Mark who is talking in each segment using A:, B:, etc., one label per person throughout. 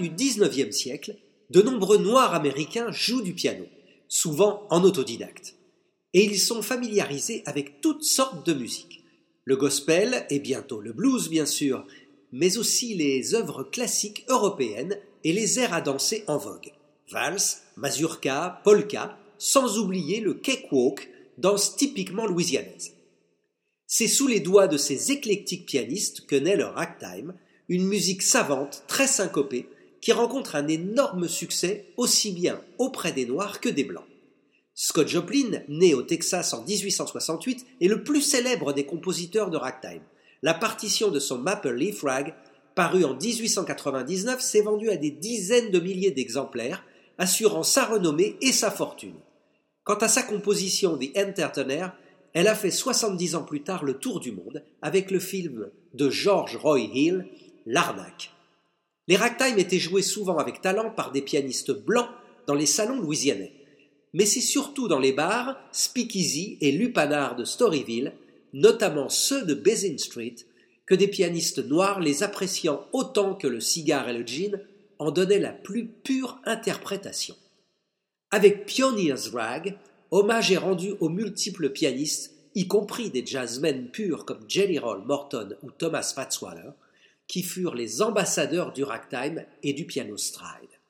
A: Du XIXe siècle, de nombreux Noirs américains jouent du piano, souvent en autodidacte. Et ils sont familiarisés avec toutes sortes de musique. Le gospel et bientôt le blues, bien sûr, mais aussi les œuvres classiques européennes et les airs à danser en vogue. Valse, mazurka, polka, sans oublier le cakewalk, danse typiquement louisianaise. C'est sous les doigts de ces éclectiques pianistes que naît le ragtime, une musique savante, très syncopée, qui rencontre un énorme succès aussi bien auprès des Noirs que des Blancs. Scott Joplin, né au Texas en 1868, est le plus célèbre des compositeurs de ragtime. La partition de son Maple Leaf Rag, paru en 1899, s'est vendue à des dizaines de milliers d'exemplaires, assurant sa renommée et sa fortune. Quant à sa composition The Entertainer, elle a fait 70 ans plus tard le tour du monde avec le film de George Roy Hill, L'arnaque. Les ragtime étaient joués souvent avec talent par des pianistes blancs dans les salons louisianais. Mais c'est surtout dans les bars, Speakeasy et Lupanar de Storyville, notamment ceux de Basin Street, que des pianistes noirs les appréciant autant que le cigare et le gin en donnaient la plus pure interprétation. Avec Pioneers Rag, hommage est rendu aux multiples pianistes, y compris des jazzmen purs comme Jelly Roll Morton ou Thomas Fatzwaller, qui furent les ambassadeurs du ragtime et du piano stride.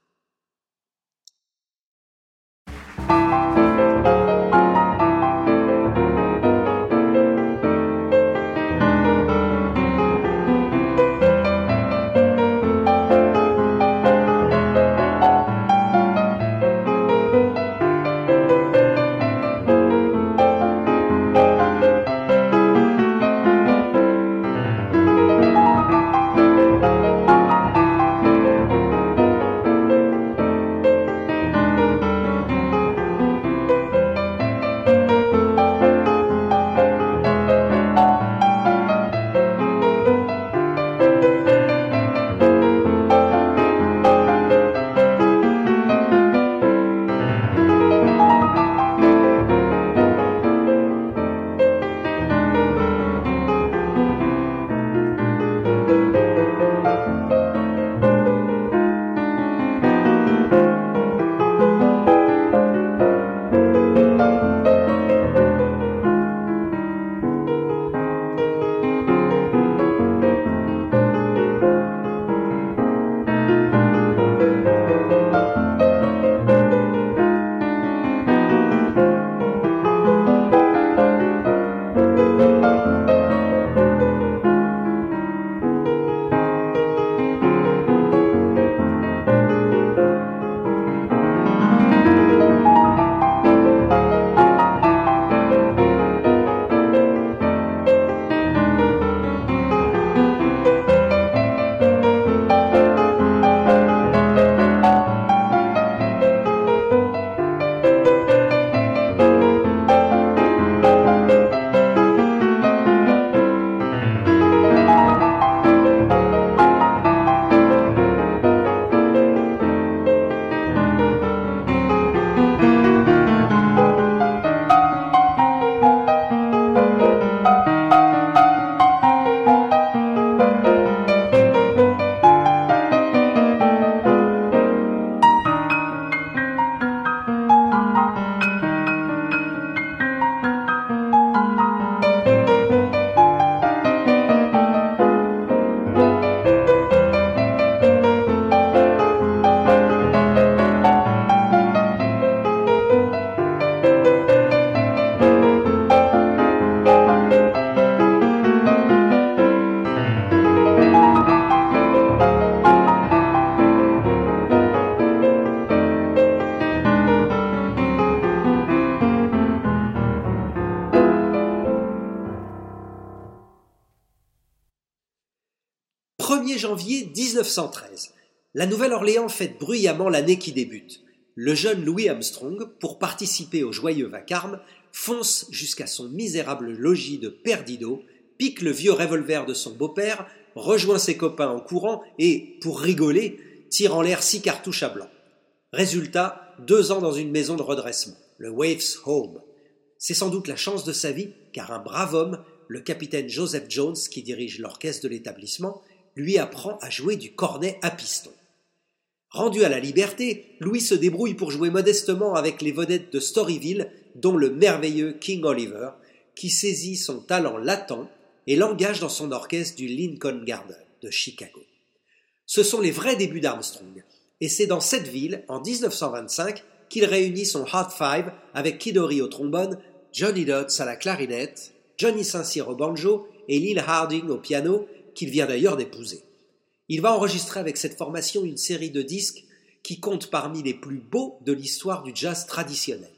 A: 1913. La Nouvelle-Orléans fête bruyamment l'année qui débute. Le jeune Louis Armstrong, pour participer au joyeux vacarme, fonce jusqu'à son misérable logis de Perdido, pique le vieux revolver de son beau-père, rejoint ses copains en courant et, pour rigoler, tire en l'air six cartouches à blanc. Résultat, deux ans dans une maison de redressement, le Waves Home. C'est sans doute la chance de sa vie, car un brave homme, le capitaine Joseph Jones, qui dirige l'orchestre de l'établissement, lui apprend à jouer du cornet à piston. Rendu à la liberté, Louis se débrouille pour jouer modestement avec les vedettes de Storyville, dont le merveilleux King Oliver, qui saisit son talent latent et l'engage dans son orchestre du Lincoln Garden de Chicago. Ce sont les vrais débuts d'Armstrong, et c'est dans cette ville, en 1925, qu'il réunit son Hot Five avec Kidori au trombone, Johnny Dodds à la clarinette, Johnny Saint-Cyr au banjo et Lil Harding au piano, qu'il vient d'ailleurs d'épouser. Il va enregistrer avec cette formation une série de disques qui compte parmi les plus beaux de l'histoire du jazz traditionnel.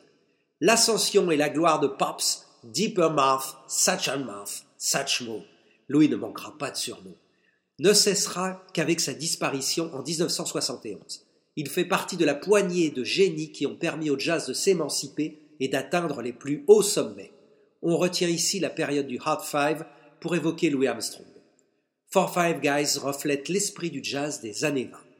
A: L'ascension et la gloire de Pops, Deeper Mouth, Such a Mouth, Such Mo. Louis ne manquera pas de surnom. Ne cessera qu'avec sa disparition en 1971. Il fait partie de la poignée de génies qui ont permis au jazz de s'émanciper et d'atteindre les plus hauts sommets. On retient ici la période du Hot Five pour évoquer Louis Armstrong. Four Five Guys reflète l'esprit du jazz des années 20.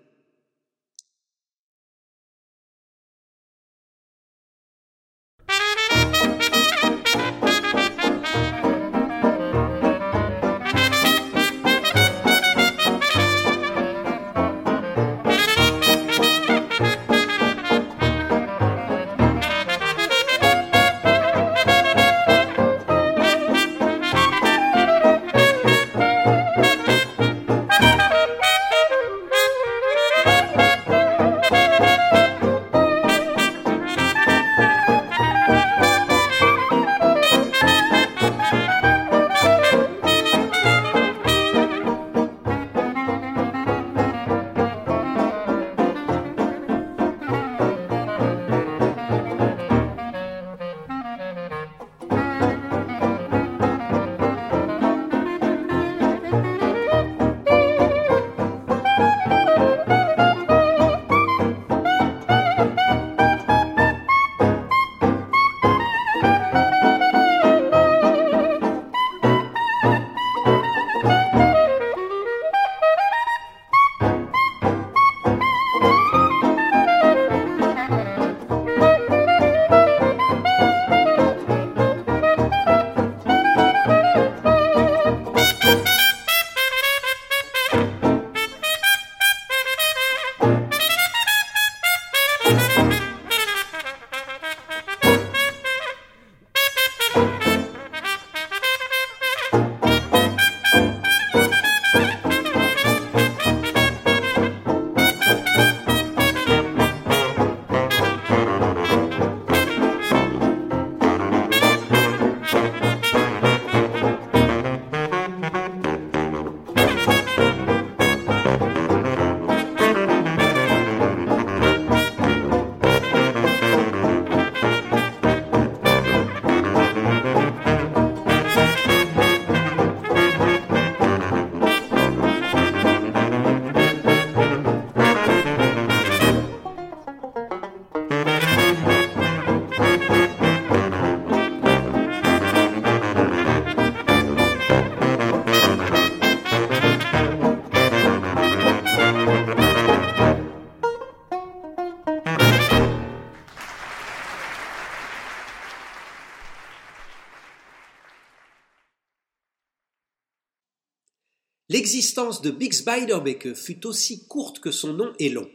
A: L'existence de Bix Beiderbecke fut aussi courte que son nom est long.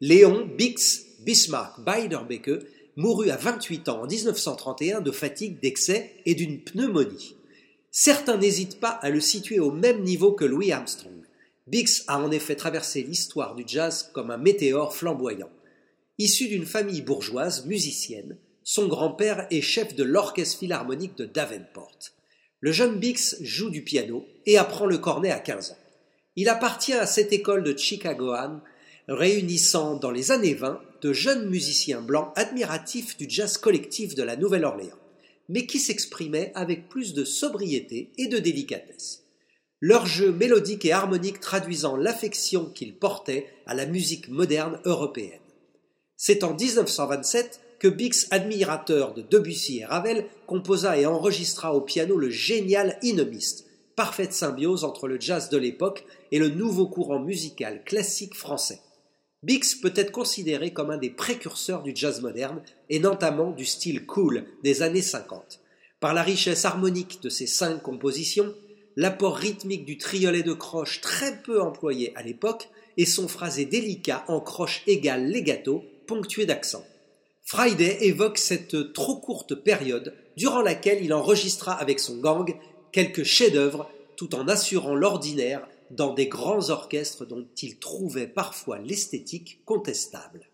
A: Léon Bix Bismarck Beiderbecke mourut à 28 ans en 1931 de fatigue, d'excès et d'une pneumonie. Certains n'hésitent pas à le situer au même niveau que Louis Armstrong. Bix a en effet traversé l'histoire du jazz comme un météore flamboyant. Issu d'une famille bourgeoise musicienne, son grand-père est chef de l'orchestre philharmonique de Davenport. Le jeune Bix joue du piano et apprend le cornet à 15 ans. Il appartient à cette école de Chicagoan réunissant dans les années 20 de jeunes musiciens blancs admiratifs du jazz collectif de la Nouvelle-Orléans, mais qui s'exprimaient avec plus de sobriété et de délicatesse. Leur jeu mélodique et harmonique traduisant l'affection qu'ils portaient à la musique moderne européenne. C'est en 1927 que Bix, admirateur de Debussy et Ravel, composa et enregistra au piano le génial Inomiste, parfaite symbiose entre le jazz de l'époque et le nouveau courant musical classique français. Bix peut être considéré comme un des précurseurs du jazz moderne et notamment du style cool des années 50. Par la richesse harmonique de ses cinq compositions, l'apport rythmique du triolet de croche très peu employé à l'époque et son phrasé délicat en croche égale legato, ponctué d'accent. Friday évoque cette trop courte période durant laquelle il enregistra avec son gang quelques chefs-d'œuvre tout en assurant l'ordinaire dans des grands orchestres dont il trouvait parfois l'esthétique contestable.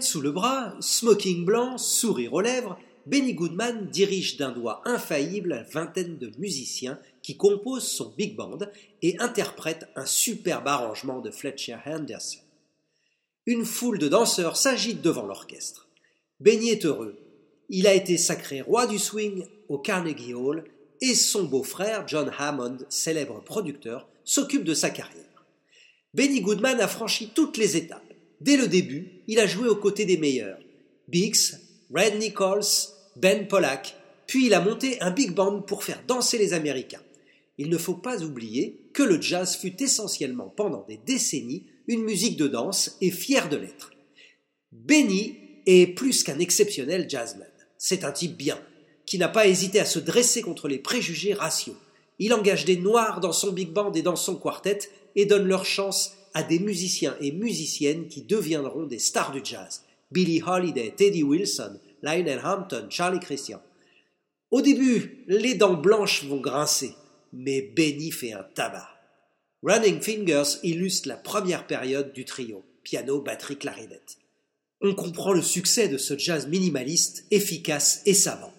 A: Sous le bras, smoking blanc, sourire aux lèvres, Benny Goodman dirige d'un doigt infaillible la vingtaine de musiciens qui composent son big band et interprète un superbe arrangement de Fletcher Henderson. Une foule de danseurs s'agite devant l'orchestre. Benny est heureux. Il a été sacré roi du swing au Carnegie Hall et son beau-frère, John Hammond, célèbre producteur, s'occupe de sa carrière. Benny Goodman a franchi toutes les étapes. Dès le début, il a joué aux côtés des meilleurs. Biggs, Red Nichols, Ben Pollack, puis il a monté un big band pour faire danser les Américains. Il ne faut pas oublier que le jazz fut essentiellement pendant des décennies une musique de danse et fier de l'être. Benny est plus qu'un exceptionnel jazzman. C'est un type bien, qui n'a pas hésité à se dresser contre les préjugés raciaux. Il engage des noirs dans son big band et dans son quartet et donne leur chance à des musiciens et musiciennes qui deviendront des stars du jazz. Billie Holiday, Teddy Wilson, Lionel Hampton, Charlie Christian. Au début, les dents blanches vont grincer, mais Benny fait un tabac. Running Fingers illustre la première période du trio, piano, batterie, clarinette. On comprend le succès de ce jazz minimaliste, efficace et savant.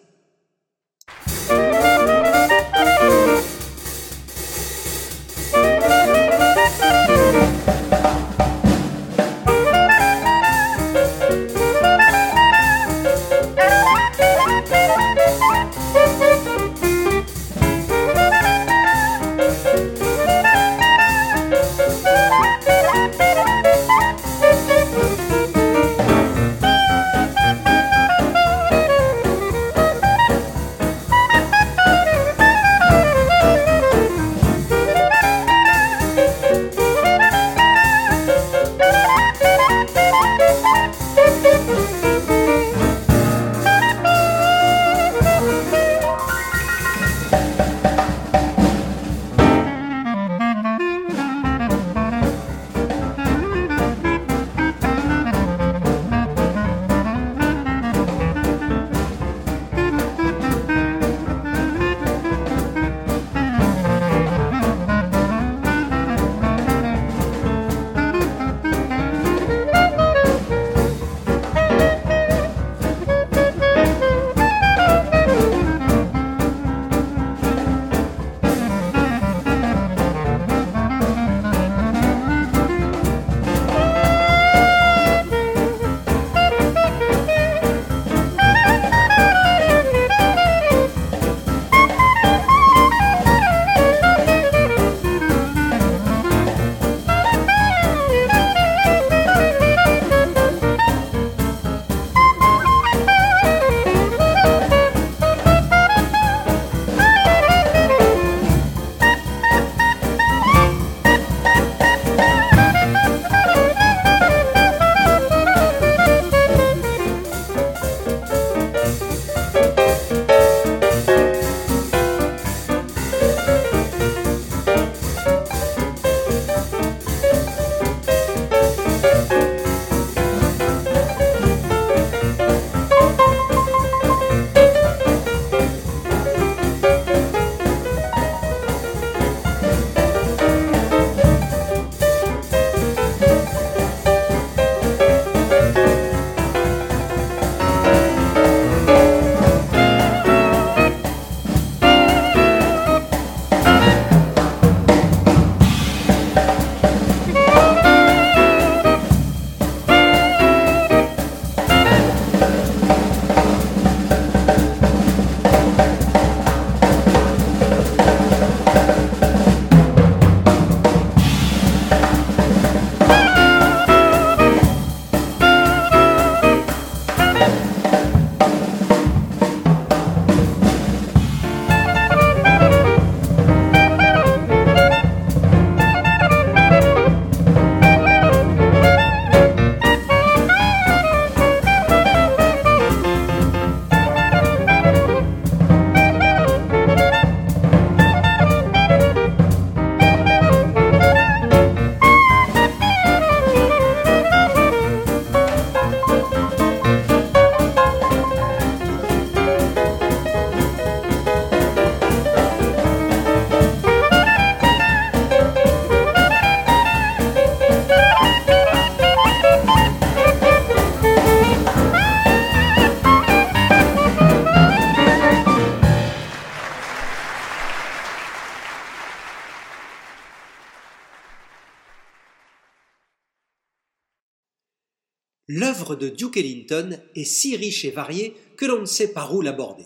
A: L'œuvre de Duke Ellington est si riche et variée que l'on ne sait par où l'aborder.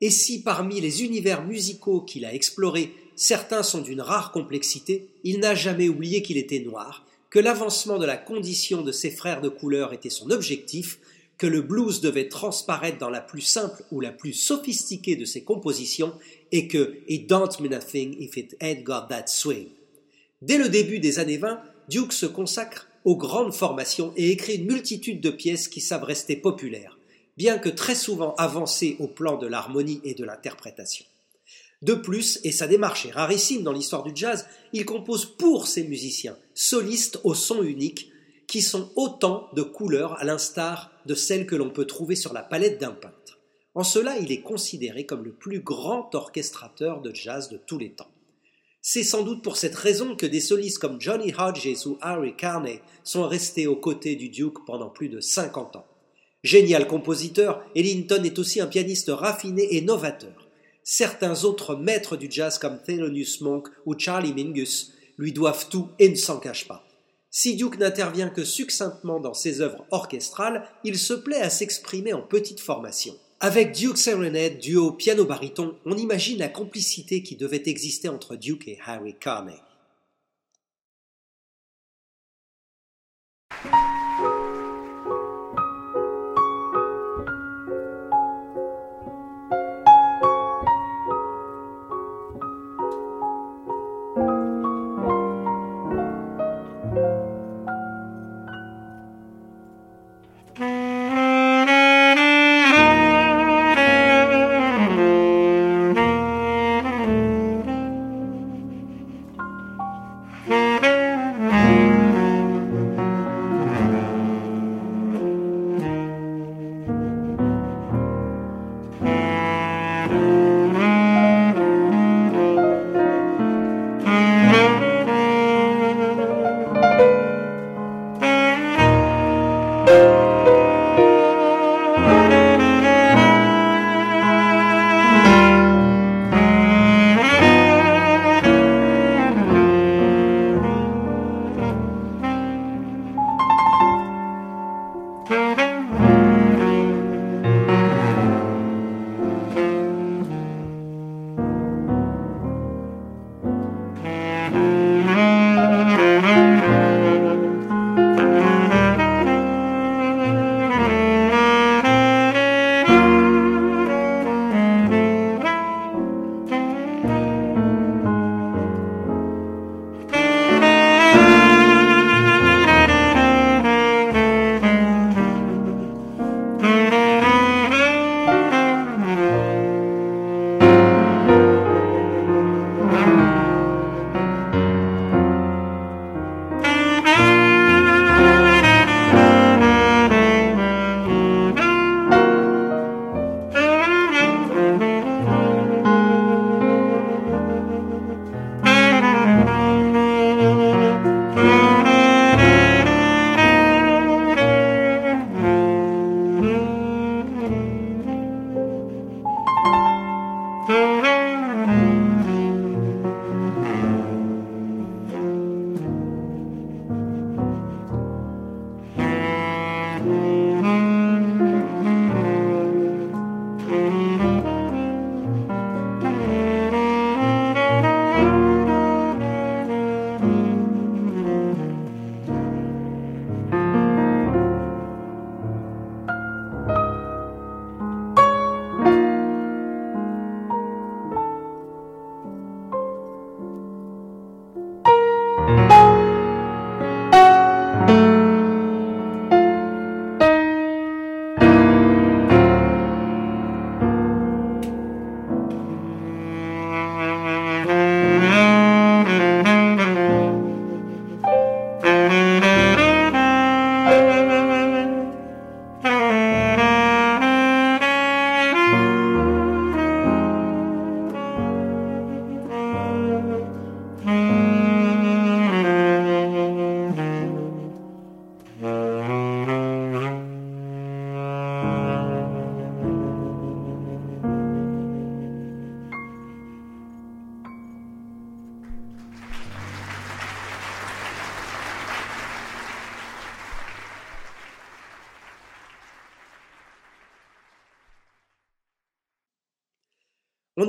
A: Et si parmi les univers musicaux qu'il a explorés, certains sont d'une rare complexité, il n'a jamais oublié qu'il était noir, que l'avancement de la condition de ses frères de couleur était son objectif, que le blues devait transparaître dans la plus simple ou la plus sophistiquée de ses compositions, et que It don't mean nothing if it ain't got that swing. Dès le début des années 20, Duke se consacre aux grandes formations et écrit une multitude de pièces qui savent rester populaires, bien que très souvent avancées au plan de l'harmonie et de l'interprétation. De plus, et sa démarche est rarissime dans l'histoire du jazz, il compose pour ses musiciens, solistes au son unique, qui sont autant de couleurs à l'instar de celles que l'on peut trouver sur la palette d'un peintre. En cela, il est considéré comme le plus grand orchestrateur de jazz de tous les temps. C'est sans doute pour cette raison que des solistes comme Johnny Hodges ou Harry Carney sont restés aux côtés du Duke pendant plus de 50 ans. Génial compositeur, Ellington est aussi un pianiste raffiné et novateur. Certains autres maîtres du jazz comme Thelonious Monk ou Charlie Mingus lui doivent tout et ne s'en cachent pas. Si Duke n'intervient que succinctement dans ses œuvres orchestrales, il se plaît à s'exprimer en petite formation. Avec Duke Serenade, duo piano-baryton, on imagine la complicité qui devait exister entre Duke et Harry Carney.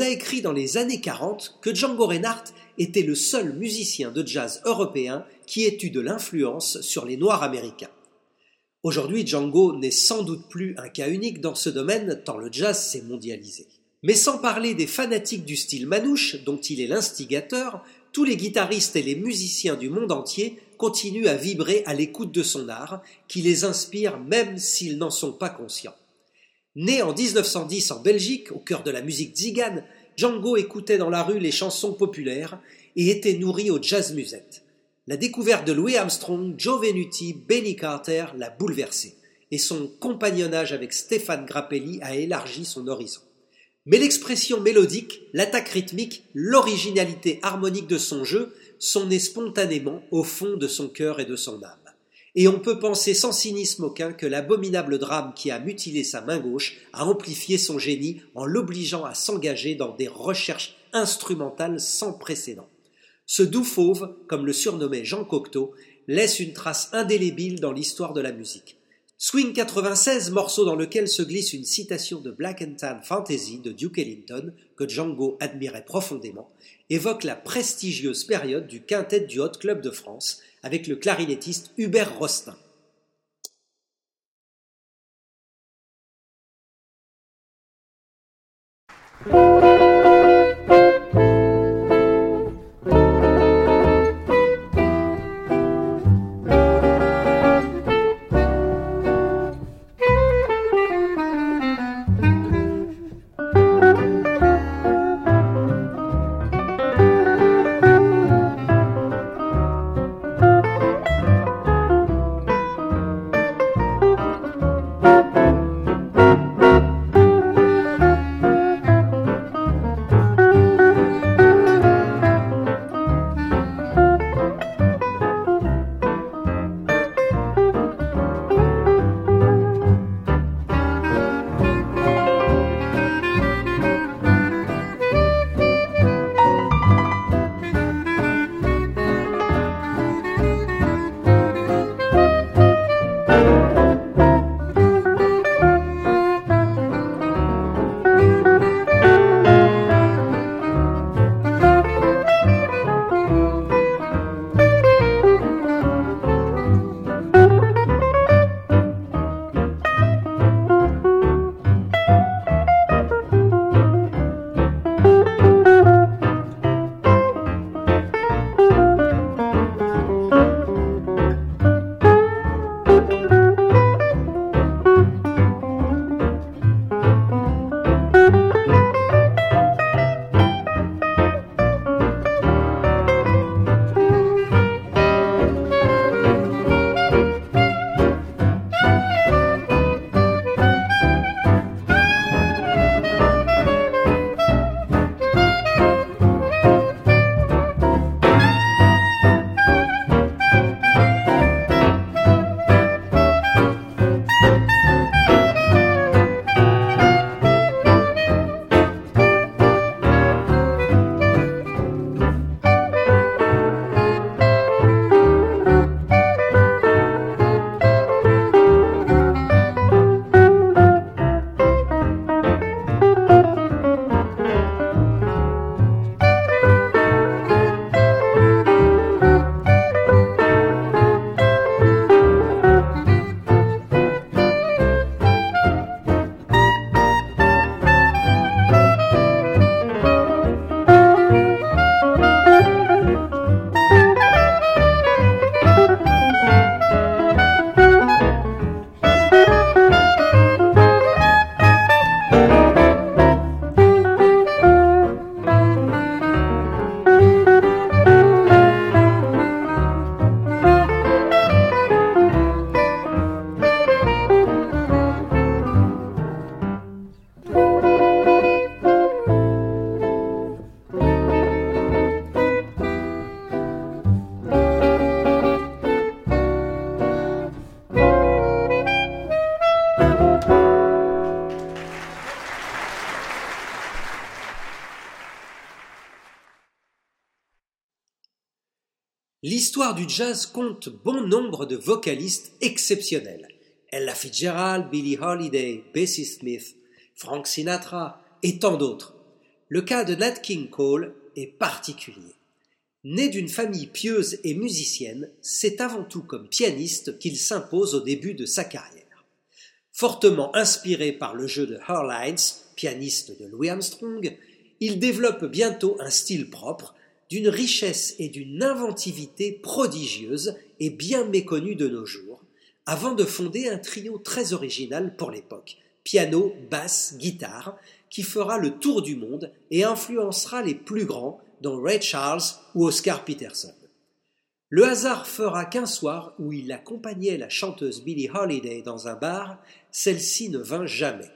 A: Écrit dans les années 40 que Django Reinhardt était le seul musicien de jazz européen qui ait eu de l'influence sur les Noirs américains. Aujourd'hui, Django n'est sans doute plus un cas unique dans ce domaine tant le jazz s'est mondialisé. Mais sans parler des fanatiques du style manouche dont il est l'instigateur, tous les guitaristes et les musiciens du monde entier continuent à vibrer à l'écoute de son art, qui les inspire même s'ils n'en sont pas conscients. Né en 1910 en Belgique, au cœur de la musique zigane, Django écoutait dans la rue les chansons populaires et était nourri au jazz musette. La découverte de Louis Armstrong, Joe Venuti, Benny Carter l'a bouleversé, et son compagnonnage avec Stéphane Grappelli a élargi son horizon. Mais l'expression mélodique, l'attaque rythmique, l'originalité harmonique de son jeu sont nées spontanément au fond de son cœur et de son âme. Et on peut penser sans cynisme aucun que l'abominable drame qui a mutilé sa main gauche a amplifié son génie en l'obligeant à s'engager dans des recherches instrumentales sans précédent. Ce doux fauve, comme le surnommait Jean Cocteau, laisse une trace indélébile dans l'histoire de la musique. Swing 96, morceau dans lequel se glisse une citation de Black and Tan Fantasy de Duke Ellington, que Django admirait profondément, évoque la prestigieuse période du quintet du Hot Club de France avec le clarinettiste Hubert Rostin. L'histoire du jazz compte bon nombre de vocalistes exceptionnels. Ella Fitzgerald, Billie Holiday, Bessie Smith, Frank Sinatra et tant d'autres. Le cas de Nat King Cole est particulier. Né d'une famille pieuse et musicienne, c'est avant tout comme pianiste qu'il s'impose au début de sa carrière. Fortement inspiré par le jeu de Earl Hines, pianiste de Louis Armstrong, il développe bientôt un style propre d'une richesse et d'une inventivité prodigieuse et bien méconnue de nos jours, avant de fonder un trio très original pour l'époque, piano, basse, guitare, qui fera le tour du monde et influencera les plus grands, dont Ray Charles ou Oscar Peterson. Le hasard fera qu'un soir où il accompagnait la chanteuse Billie Holiday dans un bar, celle-ci ne vint jamais.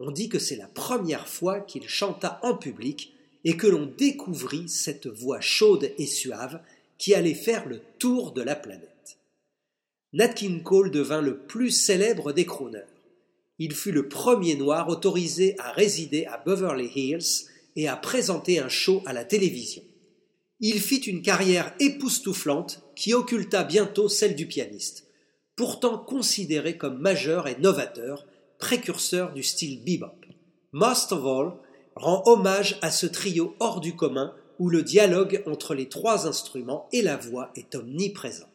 A: On dit que c'est la première fois qu'il chanta en public et que l'on découvrit cette voix chaude et suave qui allait faire le tour de la planète. Nat King Cole devint le plus célèbre des crooners. Il fut le premier noir autorisé à résider à Beverly Hills et à présenter un show à la télévision. Il fit une carrière époustouflante qui occulta bientôt celle du pianiste, pourtant considéré comme majeur et novateur, précurseur du style bebop. Most of All rend hommage à ce trio hors du commun où le dialogue entre les trois instruments et la voix est omniprésent.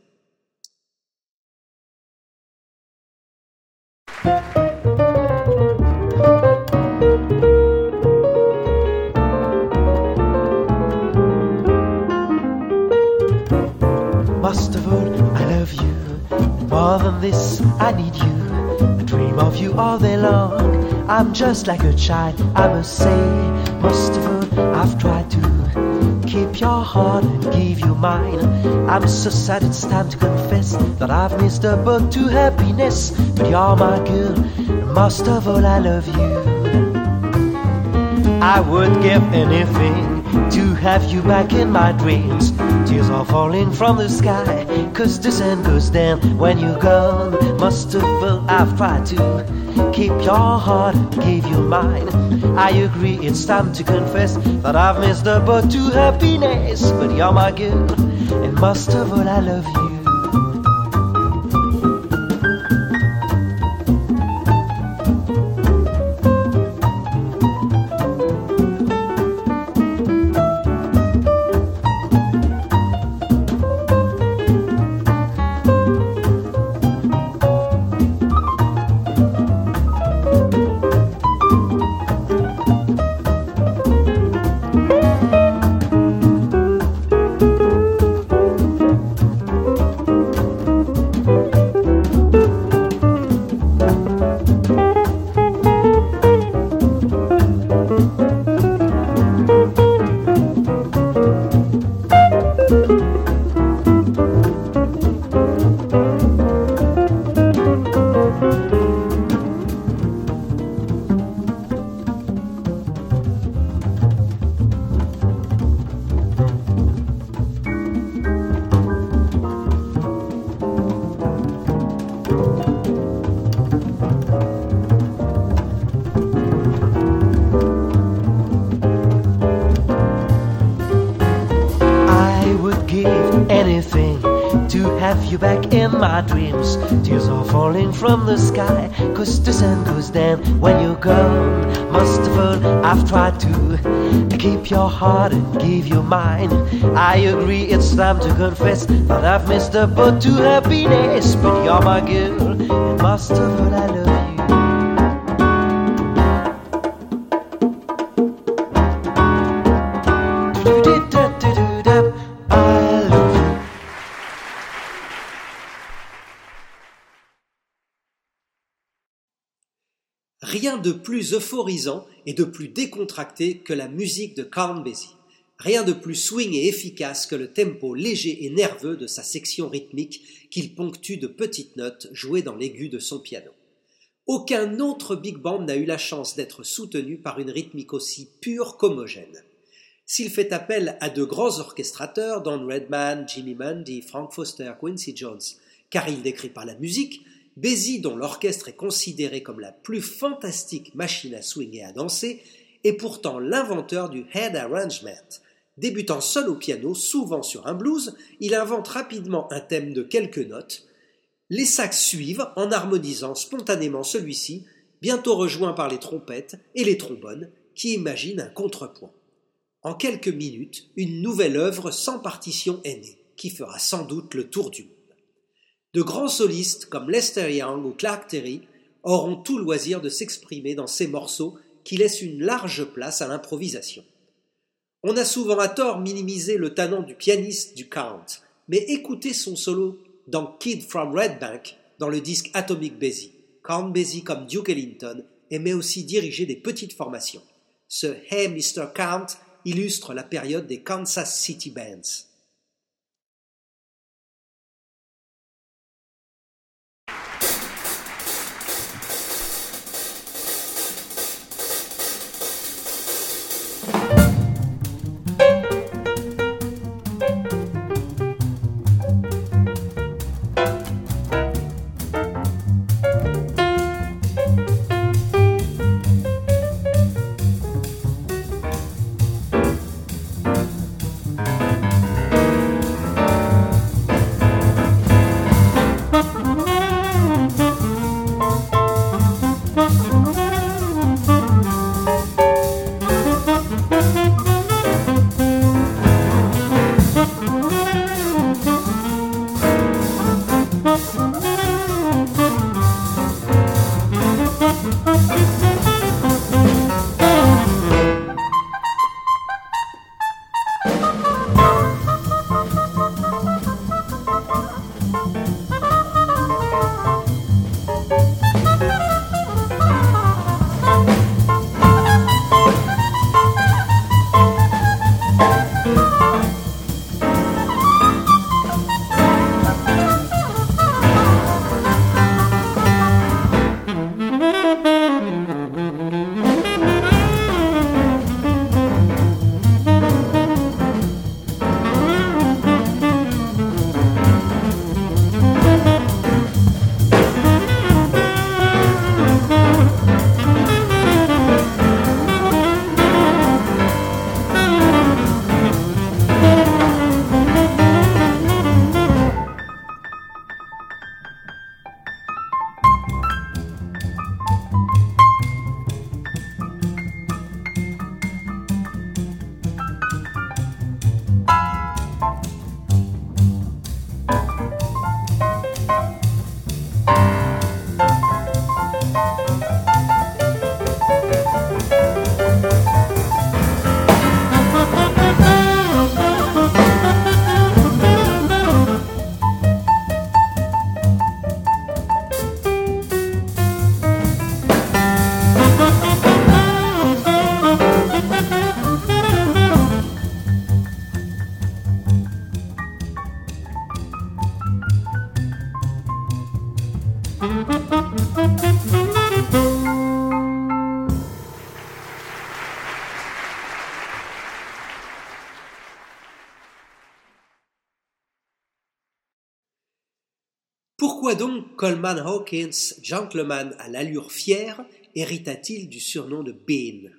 B: I dream of you all day long. I'm just like a child, I must say. Most of all, I've tried to keep your heart and give you mine. I'm so sad it's time to confess that I've missed a boat to happiness. But you're my girl, most of all, I love you. I would give anything to have you back in my dreams. Tears are falling from the sky, cause the sun goes down when you're gone. Must of all, I've tried to keep your heart give you mine. I agree, it's time to confess that I've missed the boat to happiness. But you're my girl, and most of all, I love you. Your heart and give you mine. I agree, it's time to confess that I've missed the boat to happiness. But you're my girl, and most of all, I love you.
A: Rien de plus euphorisant et de plus décontracté que la musique de Count Basie. Rien de plus swing et efficace que le tempo léger et nerveux de sa section rythmique qu'il ponctue de petites notes jouées dans l'aigu de son piano. Aucun autre big band n'a eu la chance d'être soutenu par une rythmique aussi pure qu'homogène. S'il fait appel à de grands orchestrateurs, Don Redman, Jimmy Mundy, Frank Foster, Quincy Jones, car il décrit par la musique, Basie, dont l'orchestre est considéré comme la plus fantastique machine à swing et à danser, est pourtant l'inventeur du head arrangement. Débutant seul au piano, souvent sur un blues, il invente rapidement un thème de quelques notes. Les sax suivent en harmonisant spontanément celui-ci, bientôt rejoint par les trompettes et les trombones, qui imaginent un contrepoint. En quelques minutes, une nouvelle œuvre sans partition est née, qui fera sans doute le tour du monde. De grands solistes comme Lester Young ou Clark Terry auront tout loisir de s'exprimer dans ces morceaux qui laissent une large place à l'improvisation. On a souvent à tort minimisé le talent du pianiste du Count, mais écoutez son solo dans Kid from Red Bank dans le disque Atomic Basie. Count Basie comme Duke Ellington aimait aussi diriger des petites formations. Ce Hey Mr. Count illustre la période des Kansas City Bands. Coleman Hawkins, gentleman à l'allure fière, hérita-t-il du surnom de Bean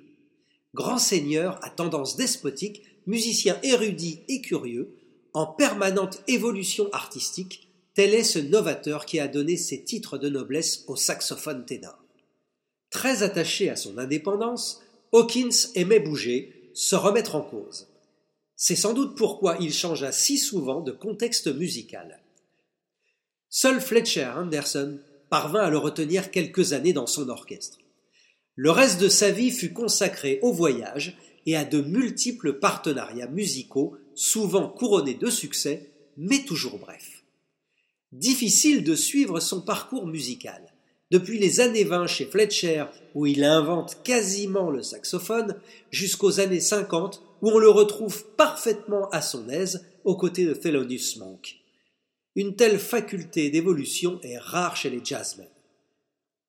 A: Grand seigneur à tendance despotique, musicien érudit et curieux, en permanente évolution artistique, tel est ce novateur qui a donné ses titres de noblesse au saxophone ténor. Très attaché à son indépendance, Hawkins aimait bouger, se remettre en cause. C'est sans doute pourquoi il changea si souvent de contexte musical. Seul Fletcher Anderson parvint à le retenir quelques années dans son orchestre. Le reste de sa vie fut consacré au voyage et à de multiples partenariats musicaux, souvent couronnés de succès, mais toujours brefs. Difficile de suivre son parcours musical. Depuis les années 20 chez Fletcher, où il invente quasiment le saxophone, jusqu'aux années 50, où on le retrouve parfaitement à son aise aux côtés de Thelonious Monk. Une telle faculté d'évolution est rare chez les jazzmen.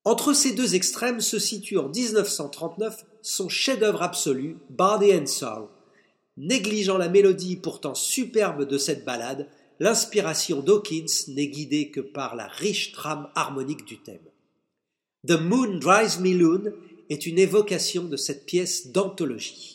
A: Entre ces deux extrêmes se situe en 1939 son chef-d'œuvre absolu, Body and Soul. Négligeant la mélodie pourtant superbe de cette ballade, l'inspiration Dawkins n'est guidée que par la riche trame harmonique du thème. The Moon Drives Me Loon est une évocation de cette pièce d'anthologie.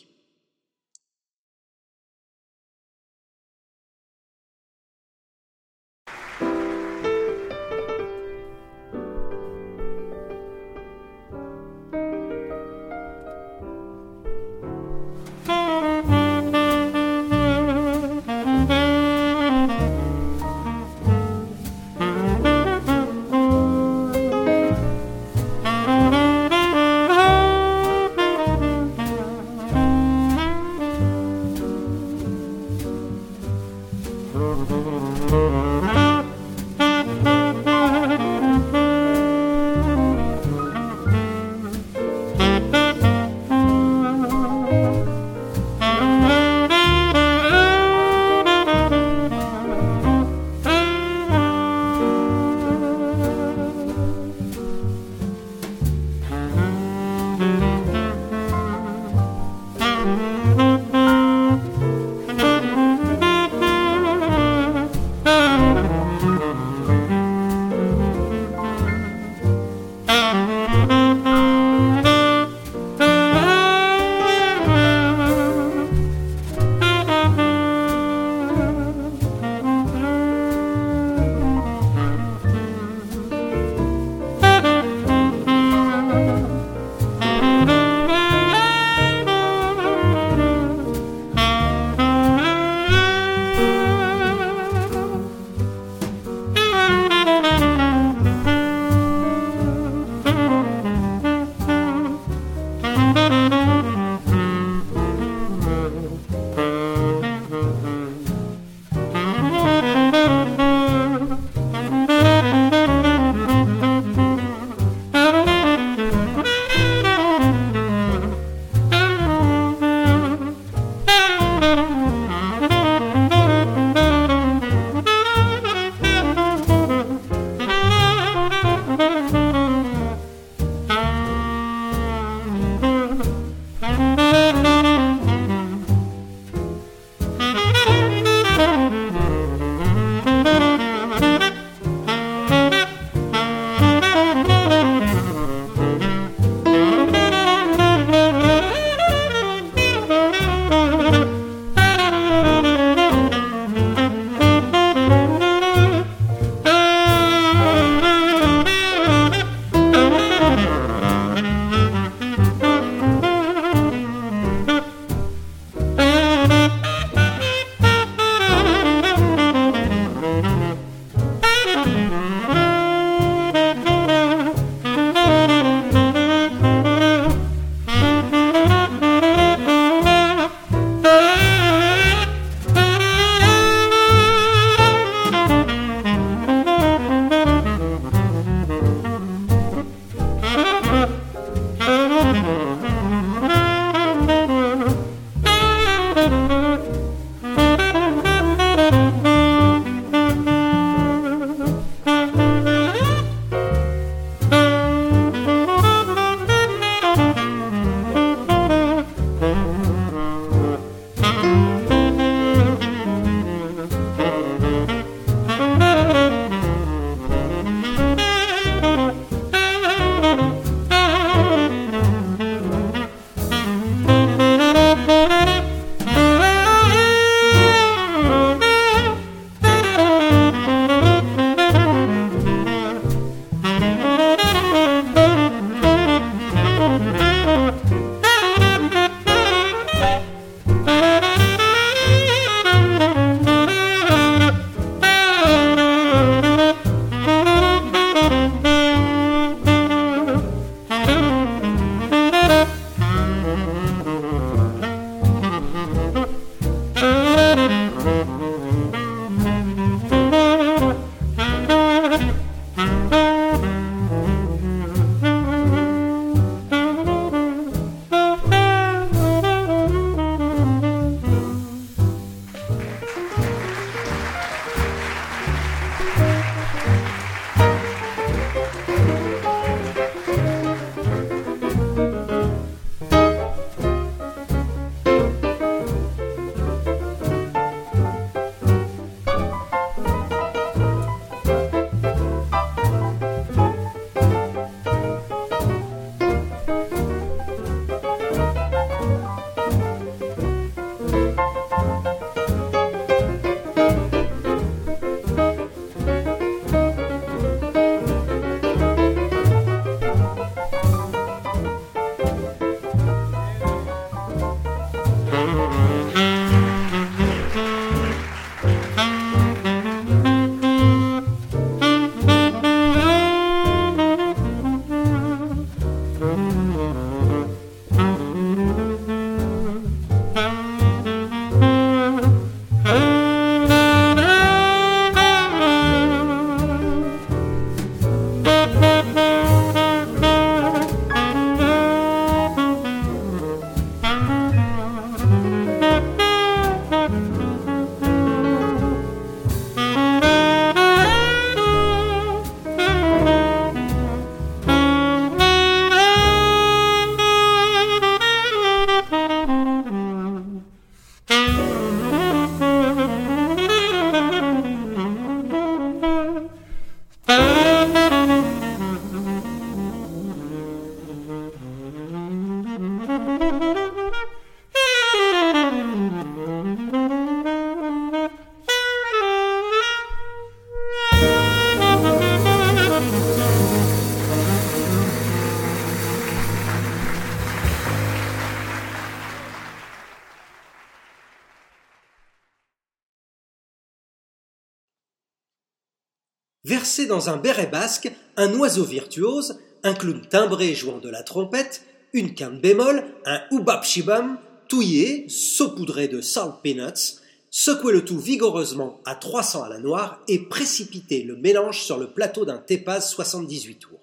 A: Dans un béret basque, un oiseau virtuose, un clown timbré jouant de la trompette, une quinte bémol, un oubab shibam, touillé, saupoudré de salt peanuts, secouer le tout vigoureusement à 300 à la noire et précipiter le mélange sur le plateau d'un Tepaz 78 tours.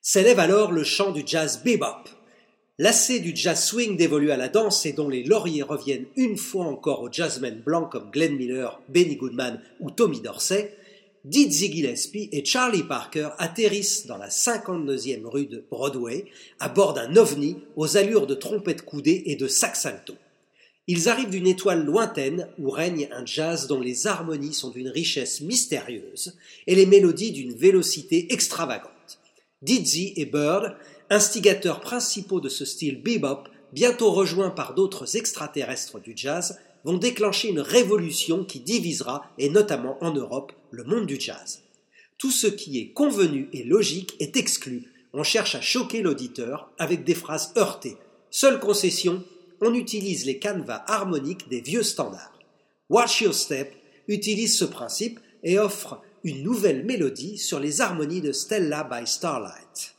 A: S'élève alors le chant du jazz bebop. Lassé du jazz swing dévolu à la danse et dont les lauriers reviennent une fois encore aux jazzmen blancs comme Glenn Miller, Benny Goodman ou Tommy Dorsey, Dizzy Gillespie et Charlie Parker atterrissent dans la 52e rue de Broadway à bord d'un ovni aux allures de trompette coudée et de sax alto. Ils arrivent d'une étoile lointaine où règne un jazz dont les harmonies sont d'une richesse mystérieuse et les mélodies d'une vélocité extravagante. Dizzy et Bird, instigateurs principaux de ce style bebop, bientôt rejoints par d'autres extraterrestres du jazz, vont déclencher une révolution qui divisera, et notamment en Europe, le monde du jazz. Tout ce qui est convenu et logique est exclu. On cherche à choquer l'auditeur avec des phrases heurtées. Seule concession, on utilise les canevas harmoniques des vieux standards. Watch Your Step utilise ce principe et offre une nouvelle mélodie sur les harmonies de Stella by Starlight.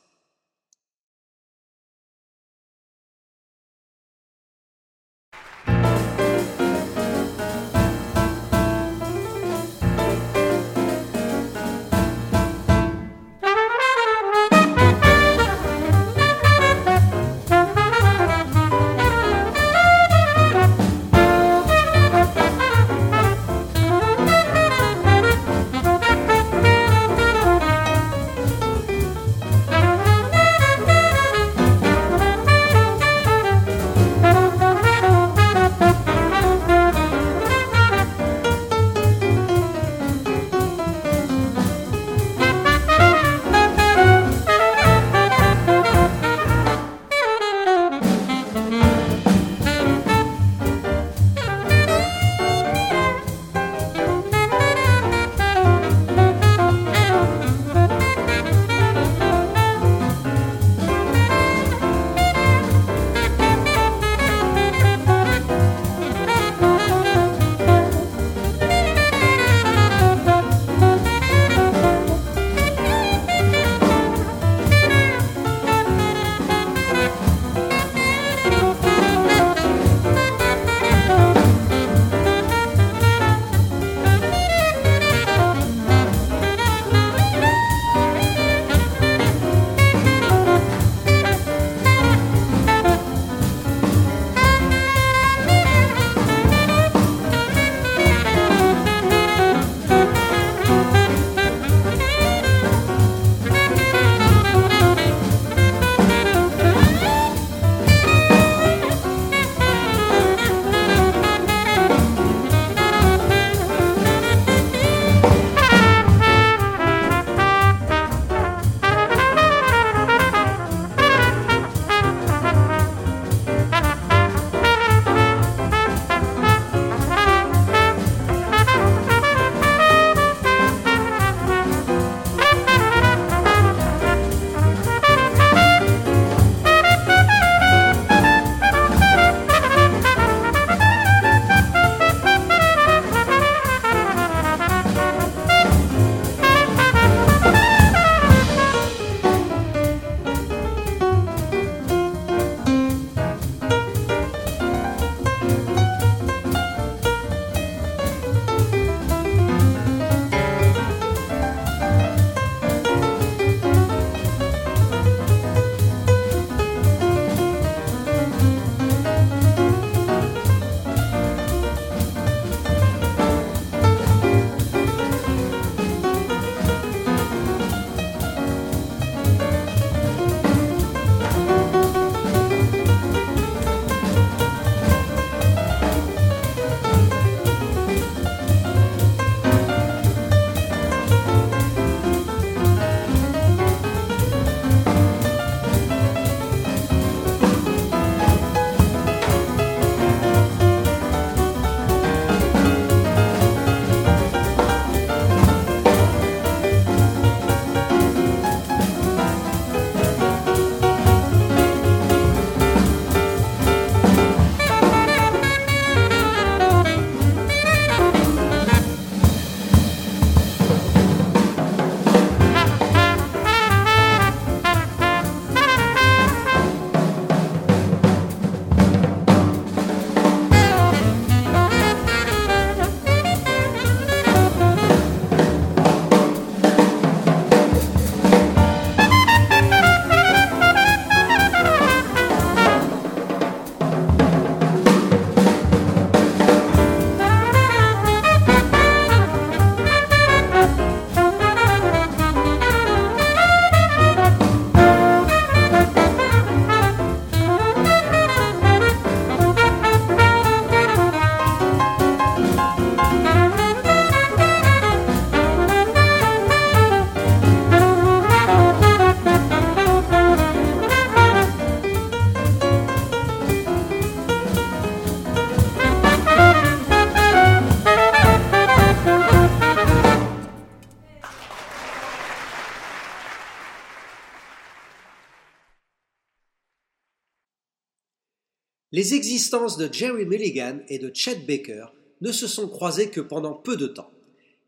A: Les existences de Jerry Mulligan et de Chet Baker ne se sont croisées que pendant peu de temps.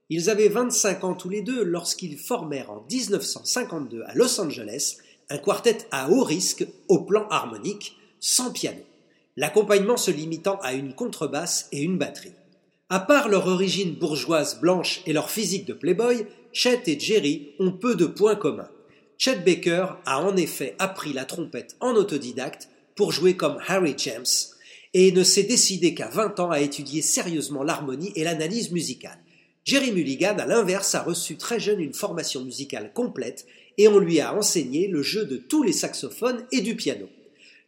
A: Ils avaient 25 ans tous les deux lorsqu'ils formèrent en 1952 à Los Angeles un quartet à haut risque au plan harmonique, sans piano, l'accompagnement se limitant à une contrebasse et une batterie. À part leur origine bourgeoise blanche et leur physique de playboy, Chet et Jerry ont peu de points communs. Chet Baker a en effet appris la trompette en autodidacte pour jouer comme Harry James et ne s'est décidé qu'à 20 ans à étudier sérieusement l'harmonie et l'analyse musicale. Jerry Mulligan, à l'inverse, a reçu très jeune une formation musicale complète et on lui a enseigné le jeu de tous les saxophones et du piano.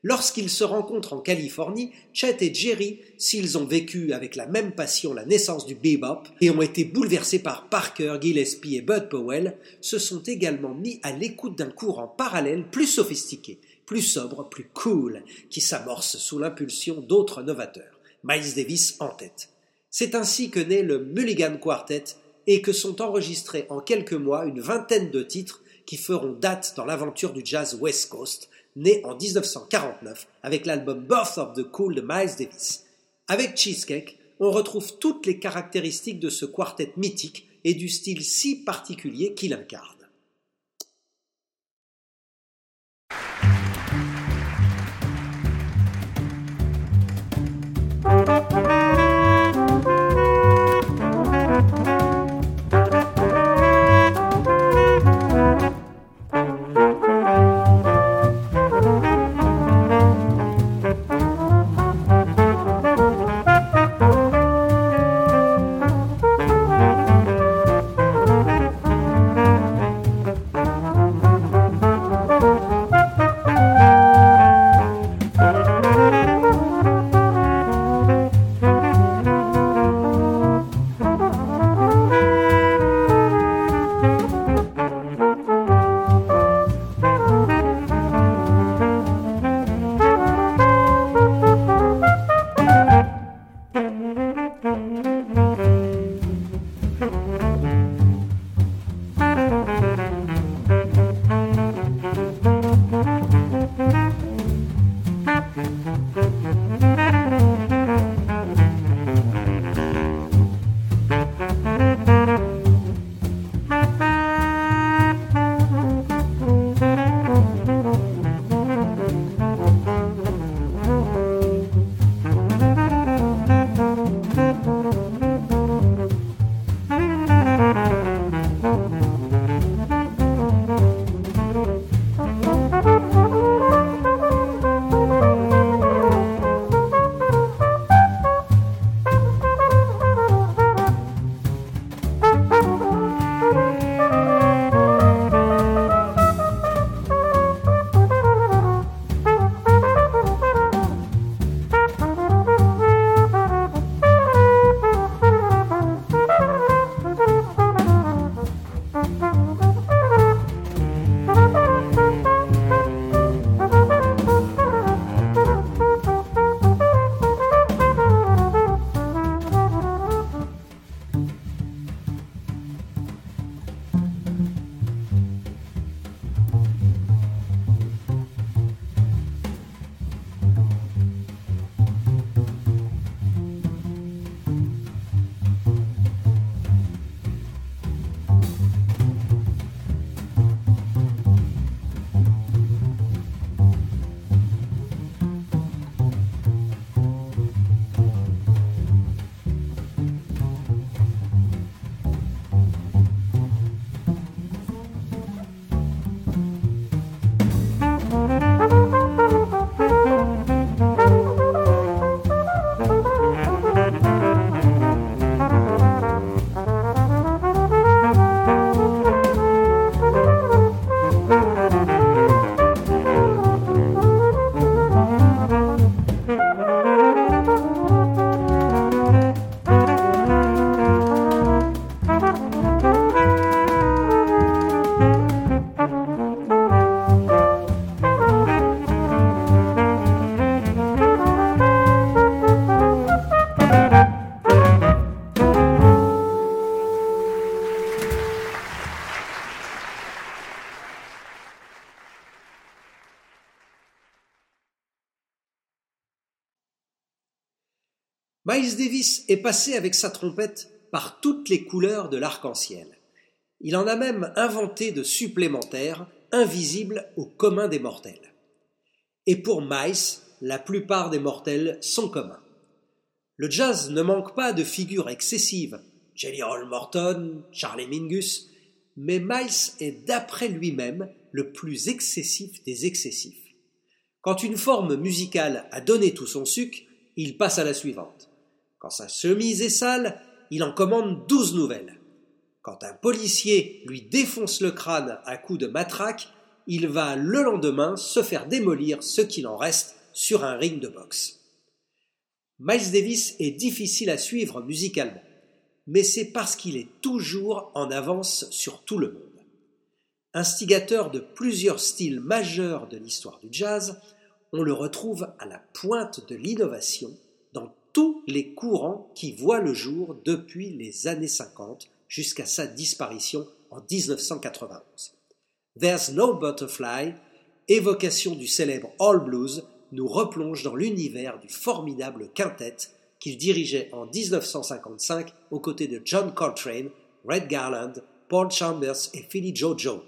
A: Lorsqu'ils se rencontrent en Californie, Chet et Jerry, s'ils ont vécu avec la même passion la naissance du bebop et ont été bouleversés par Parker, Gillespie et Bud Powell, se sont également mis à l'écoute d'un courant parallèle plus sophistiqué, plus sobre, plus cool, qui s'amorce sous l'impulsion d'autres novateurs, Miles Davis en tête. C'est ainsi que naît le Mulligan Quartet et que sont enregistrés en quelques mois une vingtaine de titres qui feront date dans l'aventure du jazz West Coast, né en 1949 avec l'album Birth of the Cool de Miles Davis. Avec Cheesecake, on retrouve toutes les caractéristiques de ce quartet mythique et du style si particulier qu'il incarne. Miles Davis est passé avec sa trompette par toutes les couleurs de l'arc-en-ciel. Il en a même inventé de supplémentaires, invisibles au commun des mortels. Et pour Miles, la plupart des mortels sont communs. Le jazz ne manque pas de figures excessives, Jelly Roll Morton, Charlie Mingus, mais Miles est d'après lui-même le plus excessif des excessifs. Quand une forme musicale a donné tout son suc, il passe à la suivante. Quand sa chemise est sale, il en commande douze nouvelles. Quand un policier lui défonce le crâne à coups de matraque, il va le lendemain se faire démolir ce qu'il en reste sur un ring de boxe. Miles Davis est difficile à suivre musicalement, mais c'est parce qu'il est toujours en avance sur tout le monde. Instigateur de plusieurs styles majeurs de l'histoire du jazz, on le retrouve à la pointe de l'innovation tous les courants qui voient le jour depuis les années 50 jusqu'à sa disparition en 1991. There's No Butterfly, évocation du célèbre All Blues, nous replonge dans l'univers du formidable quintet qu'il dirigeait en 1955 aux côtés de John Coltrane, Red Garland, Paul Chambers et Philly Joe Jones.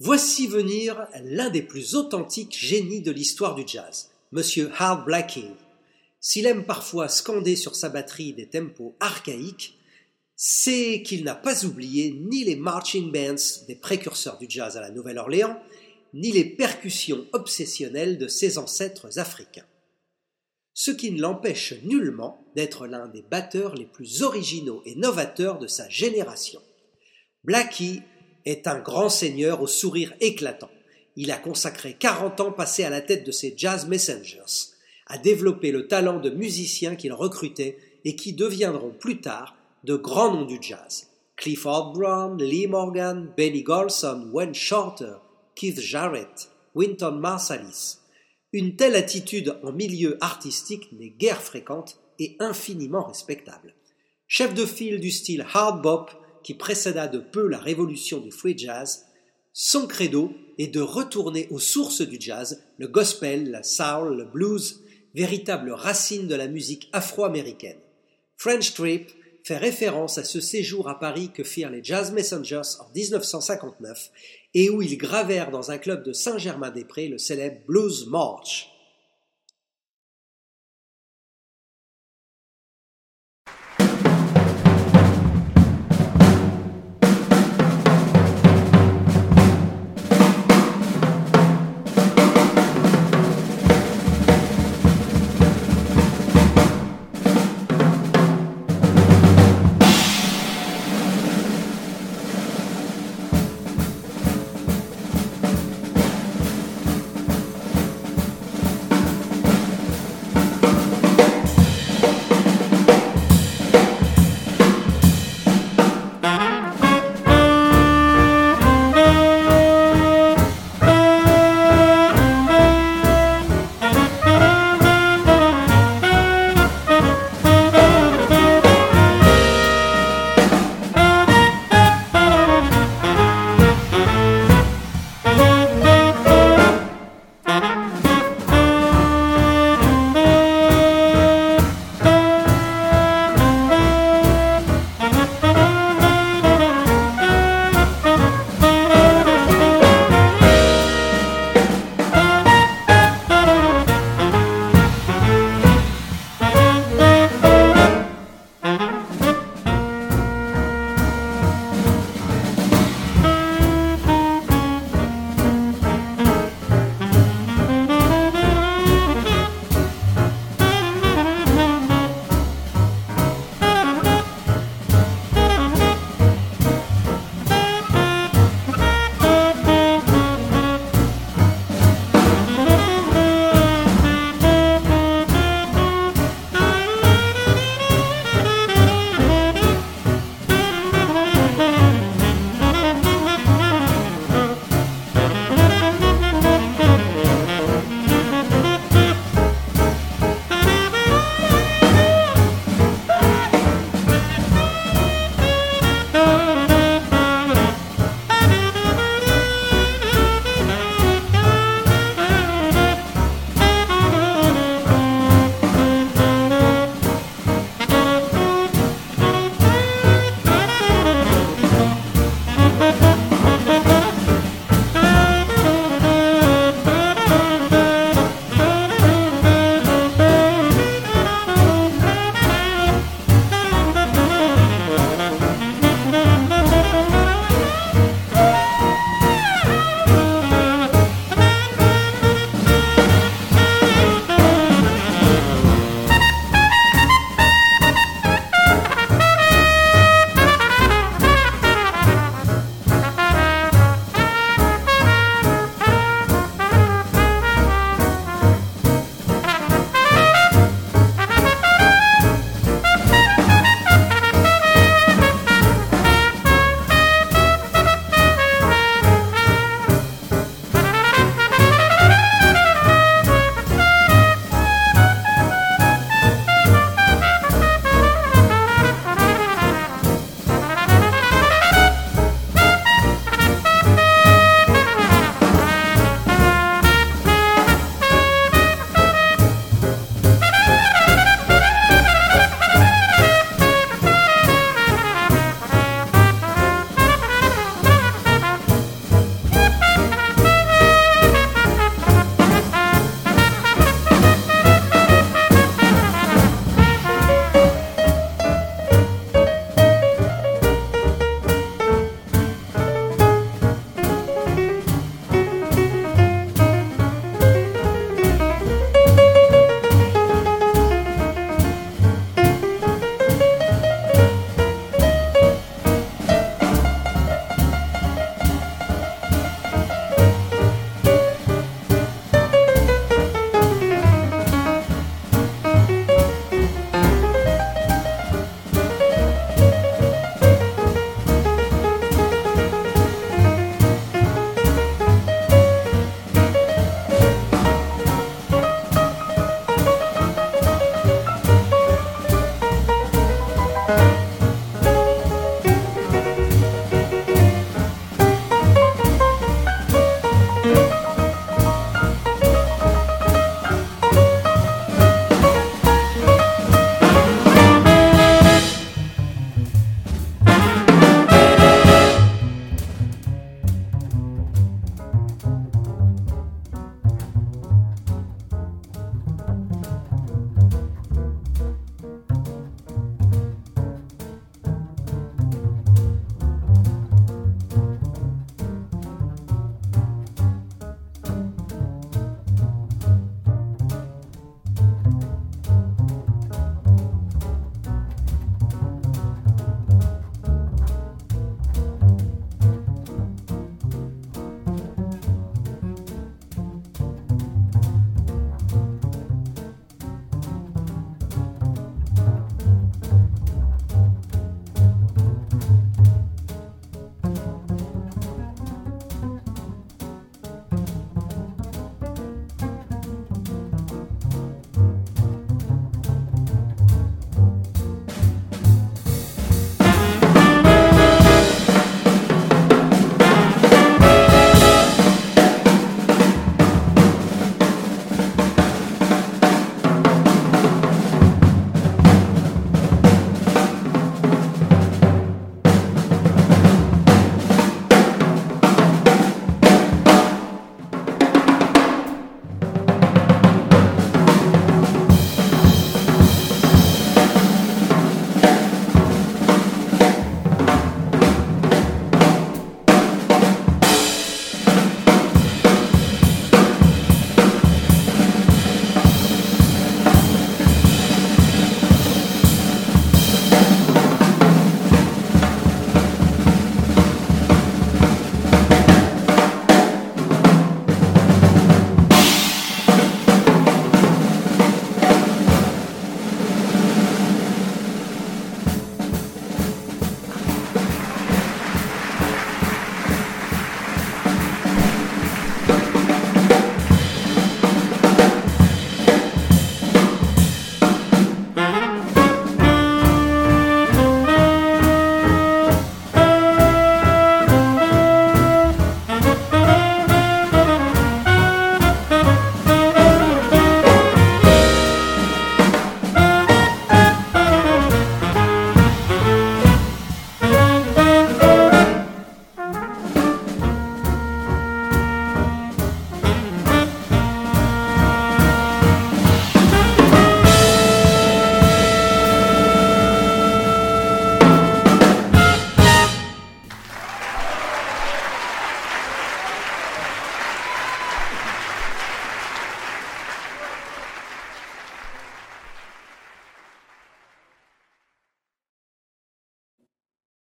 A: Voici venir l'un des plus authentiques génies de l'histoire du jazz, Monsieur Hal Blacking. S'il aime parfois scander sur sa batterie des tempos archaïques, c'est qu'il n'a pas oublié ni les marching bands des précurseurs du jazz à la Nouvelle-Orléans, ni les percussions obsessionnelles de ses ancêtres africains. Ce qui ne l'empêche nullement d'être l'un des batteurs les plus originaux et novateurs de sa génération. Blackie est un grand seigneur au sourire éclatant. Il a consacré 40 ans passés à la tête de ses Jazz Messengers, à développer le talent de musiciens qu'il recrutait et qui deviendront plus tard de grands noms du jazz. Clifford Brown, Lee Morgan, Benny Golson, Wayne Shorter, Keith Jarrett, Winton Marsalis. Une telle attitude en milieu artistique n'est guère fréquente et infiniment respectable. Chef de file du style hard bop, qui précéda de peu la révolution du free jazz, son credo est de retourner aux sources du jazz, le gospel, la soul, le blues, véritable racine de la musique afro-américaine. French Trip fait référence à ce séjour à Paris que firent les Jazz Messengers en 1959 et où ils gravèrent dans un club de Saint-Germain-des-Prés le célèbre Blues March.